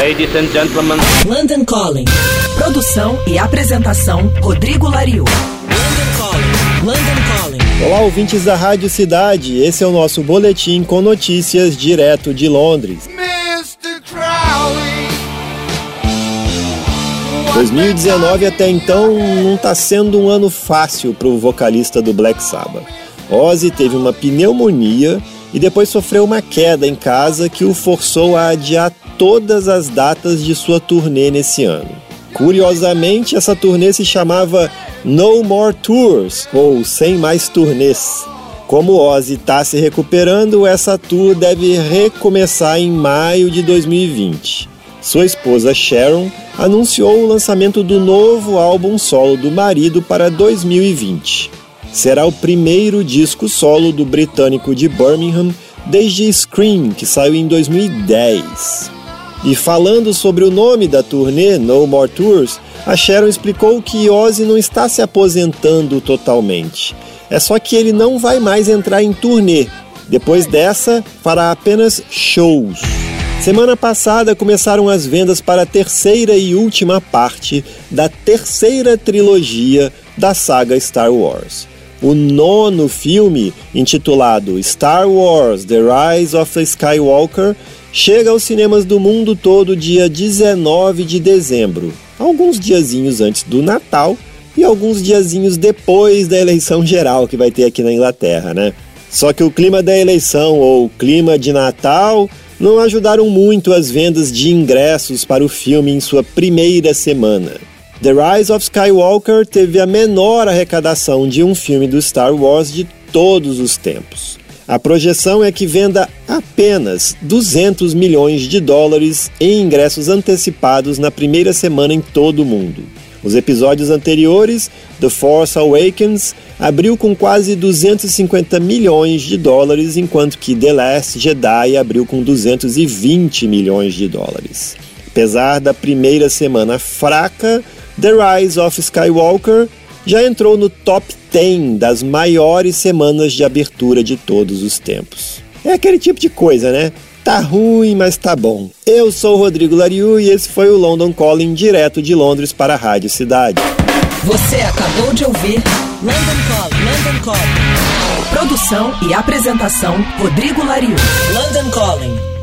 Ladies and gentlemen. London Calling. Produção e apresentação Rodrigo Lariu. London Calling. London Calling. Olá, ouvintes da Rádio Cidade. Esse é o nosso boletim com notícias direto de Londres. Mr. Crowley. 2019 até então não está sendo um ano fácil para o vocalista do Black Sabbath. Ozzy teve uma pneumonia e depois sofreu uma queda em casa que o forçou a adiar todas as datas de sua turnê nesse ano. Curiosamente, essa turnê se chamava No More Tours, ou Sem Mais Turnês. Como Ozzy está se recuperando, essa tour deve recomeçar em maio de 2020. Sua esposa Sharon anunciou o lançamento do novo álbum solo do marido para 2020 será o primeiro disco solo do britânico de Birmingham desde Scream, que saiu em 2010. E falando sobre o nome da turnê, No More Tours, a Sharon explicou que Ozzy não está se aposentando totalmente. É só que ele não vai mais entrar em turnê. Depois dessa, fará apenas shows. Semana passada começaram as vendas para a terceira e última parte da terceira trilogia da saga Star Wars o nono filme, intitulado Star Wars The Rise of Skywalker, chega aos cinemas do mundo todo dia 19 de dezembro, alguns diazinhos antes do Natal e alguns diazinhos depois da eleição geral que vai ter aqui na Inglaterra, né? Só que o clima da eleição ou clima de Natal não ajudaram muito as vendas de ingressos para o filme em sua primeira semana. The Rise of Skywalker teve a menor arrecadação de um filme do Star Wars de todos os tempos. A projeção é que venda apenas 200 milhões de dólares em ingressos antecipados na primeira semana em todo o mundo. Os episódios anteriores, The Force Awakens, abriu com quase 250 milhões de dólares, enquanto que The Last Jedi abriu com 220 milhões de dólares. Apesar da primeira semana fraca, The Rise of Skywalker já entrou no top 10 das maiores semanas de abertura de todos os tempos. É aquele tipo de coisa, né? Tá ruim, mas tá bom. Eu sou o Rodrigo Lariu e esse foi o London Calling direto de Londres para a Rádio Cidade. Você acabou de ouvir London Calling. London Calling. Produção e apresentação Rodrigo Lariu. London Calling.